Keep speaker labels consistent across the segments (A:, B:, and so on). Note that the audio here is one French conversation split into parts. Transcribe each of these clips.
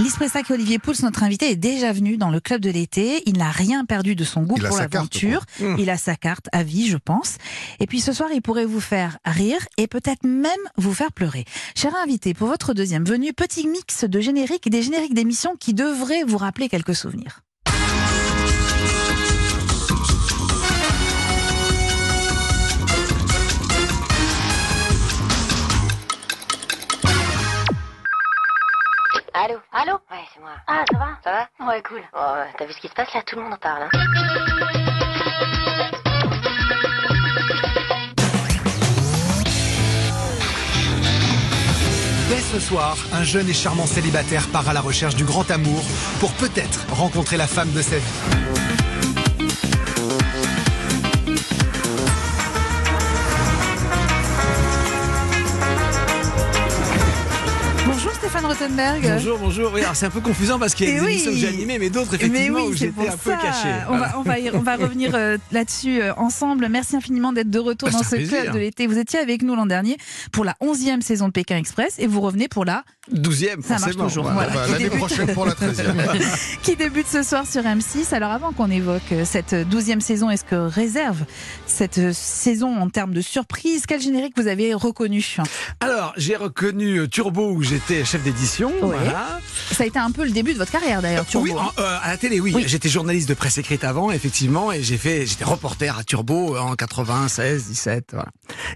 A: Lise Pressac et Olivier Pouls, notre invité, est déjà venu dans le club de l'été. Il n'a rien perdu de son goût
B: Il
A: pour l'aventure.
B: Mmh.
A: Il a sa carte à vie, je pense. Et puis ce soir, il pourrait vous faire rire et peut-être même vous faire pleurer. Cher invité, pour votre deuxième venue, petit mix de génériques et des génériques d'émissions qui devraient vous rappeler quelques souvenirs.
C: Allô
D: Allô
C: Ouais, c'est moi.
D: Ah, ça va
C: Ça va
D: Ouais, cool.
C: Oh, T'as vu ce qui se passe là Tout le monde en parle. Hein
E: Dès ce soir, un jeune et charmant célibataire part à la recherche du grand amour pour peut-être rencontrer la femme de sa vie.
A: Stéphane Rothenberg.
F: Bonjour, bonjour. Oui, alors c'est un peu confusant parce qu'il y a
A: Et
F: des
A: oui.
F: émissions que j'ai animées, mais d'autres
A: Mais
F: effectivement
A: oui,
F: où
A: c'est
F: j'étais un peu caché.
A: On
F: Voilà.
A: va, on va, y- on va revenir euh, là-dessus euh, ensemble. Merci infiniment d'être de retour
F: Bah,
A: dans ce club de l'été. Vous étiez avec nous l'an dernier pour la 11e saison de Pékin Express et vous revenez pour la
F: 12e,
A: Ça marche toujours,
F: Voilà.
A: voilà.
B: Bah,
A: qui
B: L'année
A: débute.
B: prochaine pour la 13e.
A: qui débute ce soir sur M6. Alors avant qu'on évoque euh, cette 12e saison et ce que réserve cette saison en termes de surprise, quel générique vous avez reconnu?
F: Alors, j'ai reconnu Turbo où j'étais chef d'édition.
A: Ouais.
F: Voilà.
A: Ça a été un peu le début de votre carrière d'ailleurs, Turbo.
F: Oui, en- euh, à la télé, oui.
A: Oui.
F: J'étais journaliste de presse écrite avant, effectivement, et j'ai fait, j'étais reporter à Turbo en 96, 17, voilà.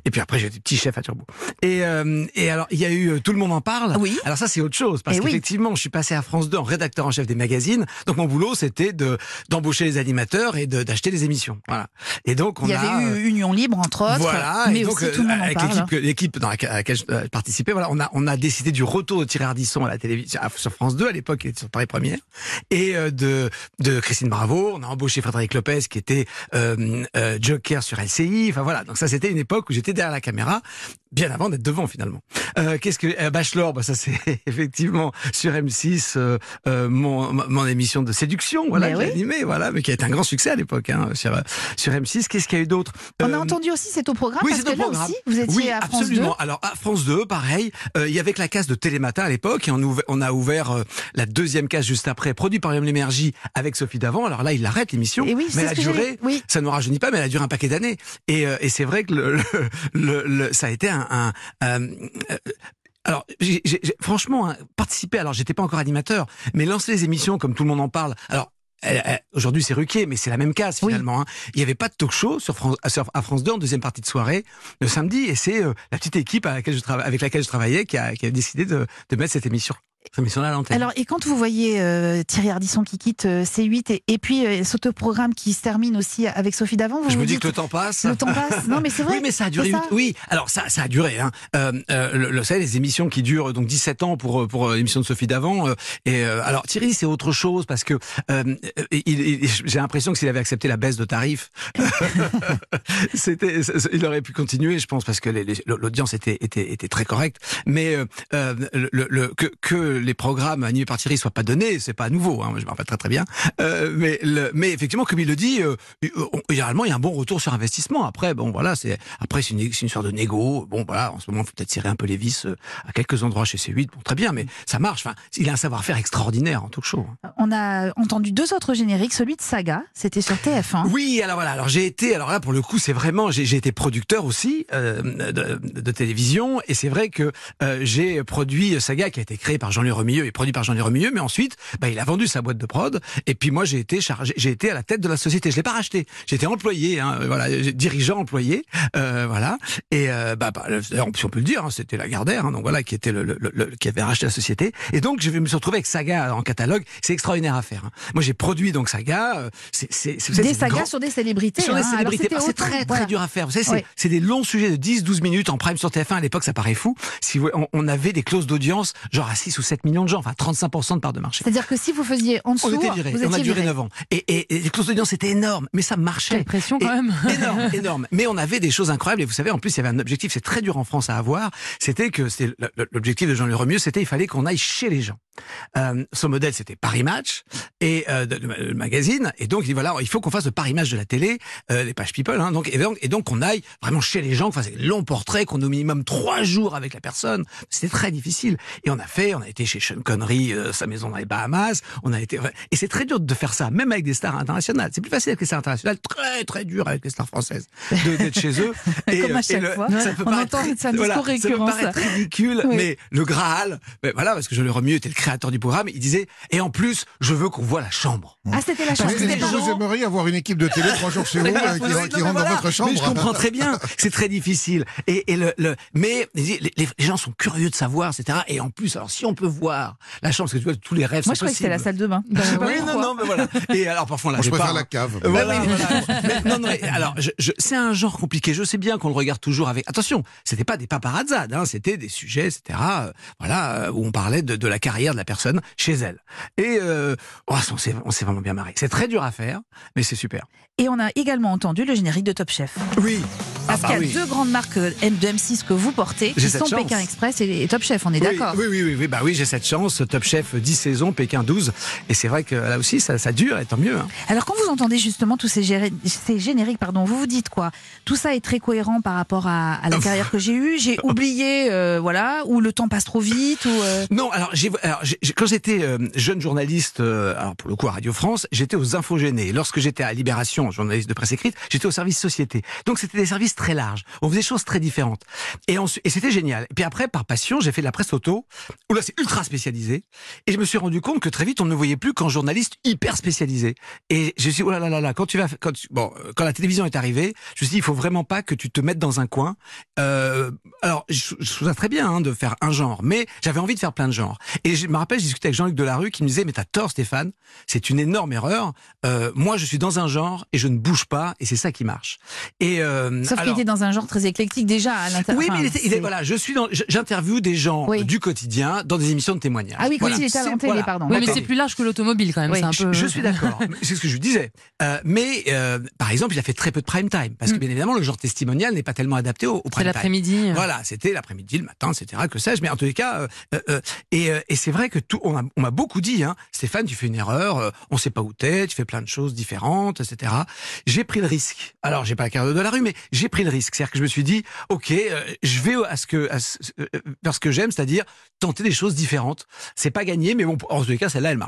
F: Et puis après, j'étais petit chef à Turbo. Et, euh, et alors, il y a eu euh, Tout le monde en parle.
A: Oui.
F: Alors ça, c'est autre chose, parce
A: Eh oui.
F: qu'effectivement, je suis passé à France 2 en rédacteur en chef des magazines. Donc mon boulot, c'était de d'embaucher les animateurs et de- d'acheter les émissions. Voilà. Et donc, on
A: Il y
F: a.
A: avait
F: euh,
A: eu Union Libre entre autres,
F: voilà,
A: mais
F: et donc
A: aussi tout le monde en
F: avec l'équipe, dans laquelle, je euh, participais, voilà, on a on a décidé du retour de Thierry Ardisson à la télévision sur France 2 à l'époque, il était sur Paris Première, et euh, de de Christine Bravo. On a embauché Frédéric Lopez qui était euh, euh, Joker sur LCI. Enfin voilà, donc ça c'était une époque où derrière la caméra, bien avant d'être devant finalement. Euh, Qu'est-ce que euh, Bachelor bah, Ça c'est effectivement sur M6 euh, euh, mon mon émission de séduction, voilà, j'ai
A: oui.
F: animé, voilà, mais qui a été un grand succès à l'époque hein, sur sur M6. Qu'est-ce qu'il y a eu d'autre?
A: On a
F: Euh,
A: entendu aussi c'est au programme
F: oui,
A: parce
F: c'est
A: que
F: au
A: là
F: programme.
A: aussi vous étiez
F: oui,
A: à France
F: absolument. Alors à France 2, pareil, euh, il y avait que la case de Télématin à l'époque et on, on a ouvert euh, la deuxième case juste après, produit par Yom L'énergie avec Sophie Davant. Alors là, il arrête l'émission,
A: oui,
F: mais elle a duré. Ça ne nous rajeunit pas, mais elle a duré un paquet d'années. Et, euh, et c'est vrai que le, le, le- le- ça a été un. Un- euh, euh, alors, j'ai- franchement, hein, participer. Alors, j'étais pas encore animateur, mais lancer les émissions comme tout le monde en parle. Alors. Aujourd'hui, c'est Ruquier, mais c'est la même case
A: Oui.
F: finalement. hein. Il n'y avait pas de talk-show sur France, sur- à France 2 en deuxième partie de soirée le samedi, et c'est euh, la petite équipe à laquelle je avec laquelle je travaillais qui a, qui a décidé de, de mettre cette émission,
A: Alors, et quand vous voyez euh, Thierry Ardisson qui quitte euh, C8 et, et puis euh, cet programme qui se termine aussi avec Sophie Davant, vous
F: je
A: vous
F: me dis que le temps passe.
A: le temps passe. Non, mais c'est vrai.
F: Oui, mais ça a duré.
A: ça.
F: Oui, alors ça, ça a duré. Hein. Euh, euh, le, le- vous savez, les émissions qui durent donc 17 ans pour euh, pour l'émission de Sophie d'avant. euh, et euh, alors Thierry, c'est autre chose parce que euh, il, il- j'ai l'impression que s'il avait accepté la baisse de tarifs, c'était, il aurait pu continuer, je pense, parce que l'audience était, était était très correcte. Mais le, le- que, que les programmes animés par Thierry soient pas donnés, c'est pas nouveau. Hein, je me rappelle très très bien. Euh, mais le, mais effectivement, comme il le dit, euh, on- généralement il y a un bon retour sur investissement. Après, bon voilà, c'est après c'est une, une histoire de négo. Bon voilà, en ce moment, il faut peut-être tirer un peu les vis euh, à quelques endroits chez C8. Bon, très bien, mais ça marche. Enfin, il a un savoir-faire extraordinaire en talk show.
A: On a entendu deux autres génériques, celui de Saga, c'était sur TF1.
F: Oui, alors voilà. Alors j'ai été, alors là pour le coup, c'est vraiment, j'ai été producteur aussi euh, de, de télévision, et c'est vrai que euh, j'ai produit Saga qui a été créé par Jean-Louis Remilleux et produit par Jean-Louis Remilleux, mais ensuite, bah, il a vendu sa boîte de prod, et puis moi j'ai été chargé, j'ai été à la tête de la société. Je l'ai pas racheté, j'étais employé, hein, voilà, dirigeant employé, euh, voilà. Et euh, bah, bah, on peut le dire, hein, c'était Lagardère, hein, donc voilà, qui était le, le- le- qui avait racheté la société. Et donc je me suis retrouvé avec Saga en catalogue. C'est extraordinaire à faire. hein. Moi j'ai produit donc Saga. euh, c'est c'est c'est-
A: Des sagas
F: grand-
A: sur des célébrités.
F: sur les
A: hein.
F: Célébrités. Ah, c'est
A: autant,
F: très très
A: voilà.
F: dur à faire. Vous savez, c'est
A: Ouais.
F: c'est des longs sujets de 10-12 minutes en prime sur TF1. À l'époque, ça paraît fou. Si vous- on, on avait des clauses d'audience, genre à 6 ou 7 millions de gens, enfin 35% de part de marché.
A: C'est-à-dire que si vous faisiez en dessous,
F: On était viré.
A: vous
F: On a duré
A: viré.
F: 9 ans. Et, et- et les clauses d'audience étaient énormes, mais ça marchait.
D: Quelle pression quand même.
F: énorme, énorme. Mais on avait des choses incroyables. Et vous savez, en plus, il y avait un objectif, c'est très dur en France à avoir. C'était que c'était l'objectif de Jean-Louis Remieux, c'était il fallait qu'on aille chez les gens. Euh, son modèle, c'était Paris Match et euh, de- le, le magazine. Et donc, il dit voilà, il faut qu'on fasse le Paris Match de la télé, euh, les pages People. Hein, donc, et donc, et donc, on aille vraiment chez les gens, qu'on fasse des longs portraits, qu'on ait au minimum trois jours avec la personne. C'était très difficile. Et on a fait, on a été chez Sean Connery, euh, sa maison dans les Bahamas. On a été et c'est très dur de faire ça, même avec des stars internationales. C'est plus facile avec les stars internationales, très très dur avec les stars françaises de- d'être chez eux.
A: Comme à
F: euh,
A: chaque
F: le-
A: fois.
F: ça peut
A: On
F: paraître
A: entend discours
F: voilà, ça peut paraître
A: ça.
F: ridicule,
A: Oui.
F: mais le Graal, ben voilà, parce que Jean-Le Remieux était le créateur du programme, il disait, et en plus, je veux qu'on voit la chambre.
A: Ah, c'était la chambre.
F: Parce que
B: Est-ce
F: les
B: que vous aimeriez avoir une équipe de télé trois jours chez vous euh, qui,
F: Oui,
B: rentre dans
F: voilà.
B: votre chambre
F: Mais je comprends très bien c'est très difficile. Et, et le, le, mais les, gens sont curieux de savoir, etc. Et en plus, alors si on peut voir la chambre, parce que tu vois, tous les rêves
A: Moi, je
F: sont
A: croyais que c'était la salle de bain. Je sais pas
F: Oui,
A: pourquoi.
F: non, non, mais voilà. Et alors parfois on
B: Moi, je préfère
F: pas,
B: la
F: hein.
B: cave.
F: Voilà, voilà. Mais non, non, mais alors, je, je- c'est un genre compliqué. Je sais bien qu'on le regarde toujours avec. Attention, c'était pas des paparazzades, hein, c'était des sujets, etc. euh, voilà, où on parlait de, de la carrière de la personne chez elle. Et euh, oh, on s'est on s'est vraiment bien marré. C'est très dur à faire, mais c'est super.
A: Et on a également entendu le générique de Top Chef.
F: Oui.
A: Parce
F: Ah bah
A: qu'il y a
F: oui.
A: deux grandes marques euh, de M6 que vous portez, qui sont
F: chance.
A: Pékin Express et, Top Chef, on est
F: Oui,
A: d'accord
F: Oui, oui, oui, oui, bah oui, j'ai cette chance. Top Chef 10 saisons, Pékin 12. Et c'est vrai que là aussi, ça, ça dure, et tant mieux. Hein.
A: Alors quand vous entendez justement tous ces, génériques, pardon, vous vous dites quoi? Tout ça est très cohérent par rapport à, à la carrière que j'ai eue. J'ai oublié, euh, voilà, ou le temps passe trop vite, ou euh,
F: Non, alors, quand j'étais euh, jeune journaliste, euh, alors pour le coup à Radio France, j'étais aux Infogénés. Lorsque j'étais à Libération, journaliste de presse écrite, j'étais au service société. Donc c'était des services très larges. On faisait des choses très différentes. Et, c'était génial. Et puis après, par passion, j'ai fait de la presse auto, où là c'est ultra spécialisé. Et je me suis rendu compte que très vite, on ne me voyait plus qu'en journaliste hyper spécialisé. Et je me suis dit, oh là là quand tu vas, quand tu- bon, quand la télévision est arrivée, je me suis dit, il faut vraiment pas que tu te mettes dans un coin. Euh, alors, je, je trouve ça très bien hein, de faire un genre, mais j'avais envie de faire plein de genres. Et je me rappelle, je discutais avec Jean-Luc Delarue qui me disait, mais t'as tort Stéphane, c'est une énorme erreur. Euh, moi, je suis dans un genre et je ne bouge pas, et c'est ça qui marche. Et euh,
A: qu'il était dans un genre très éclectique déjà à l'intérieur.
F: oui, mais il était, il est- voilà, je suis dans, je- j'interviewe des gens
A: Oui.
F: du quotidien dans des émissions de témoignage.
A: Ah oui, quand
F: Voilà.
A: il était à
F: C'est- voilà.
A: pardon.
D: Oui, mais c'est plus large que l'automobile quand même.
A: Oui,
D: c'est un
F: Je,
D: peu...
F: je suis d'accord. c'est ce que je disais. Euh, mais euh, par exemple, il a fait très peu de prime time parce que
D: Mm.
F: bien évidemment, le genre testimonial n'est pas tellement adapté au, au
D: C'est
F: prime time.
D: l'après-midi.
F: Voilà, c'était l'après-midi, le matin, etc. Que sais-je. Mais en tous les cas, euh, euh, euh, et, euh, et c'est vrai que tout, on m'a beaucoup dit, hein, Stéphane, tu fais une erreur, euh, on sait pas où t'es, tu fais plein de choses différentes, etc. J'ai pris le risque. Alors, j'ai pas la carte de la rue, mais j'ai pris le risque. C'est-à-dire que je me suis dit, ok, euh, je vais à ce que, à euh, vers ce que j'aime, c'est-à-dire tenter des choses différentes. C'est pas gagné, mais bon, en tous les cas, celle-là, elle marche.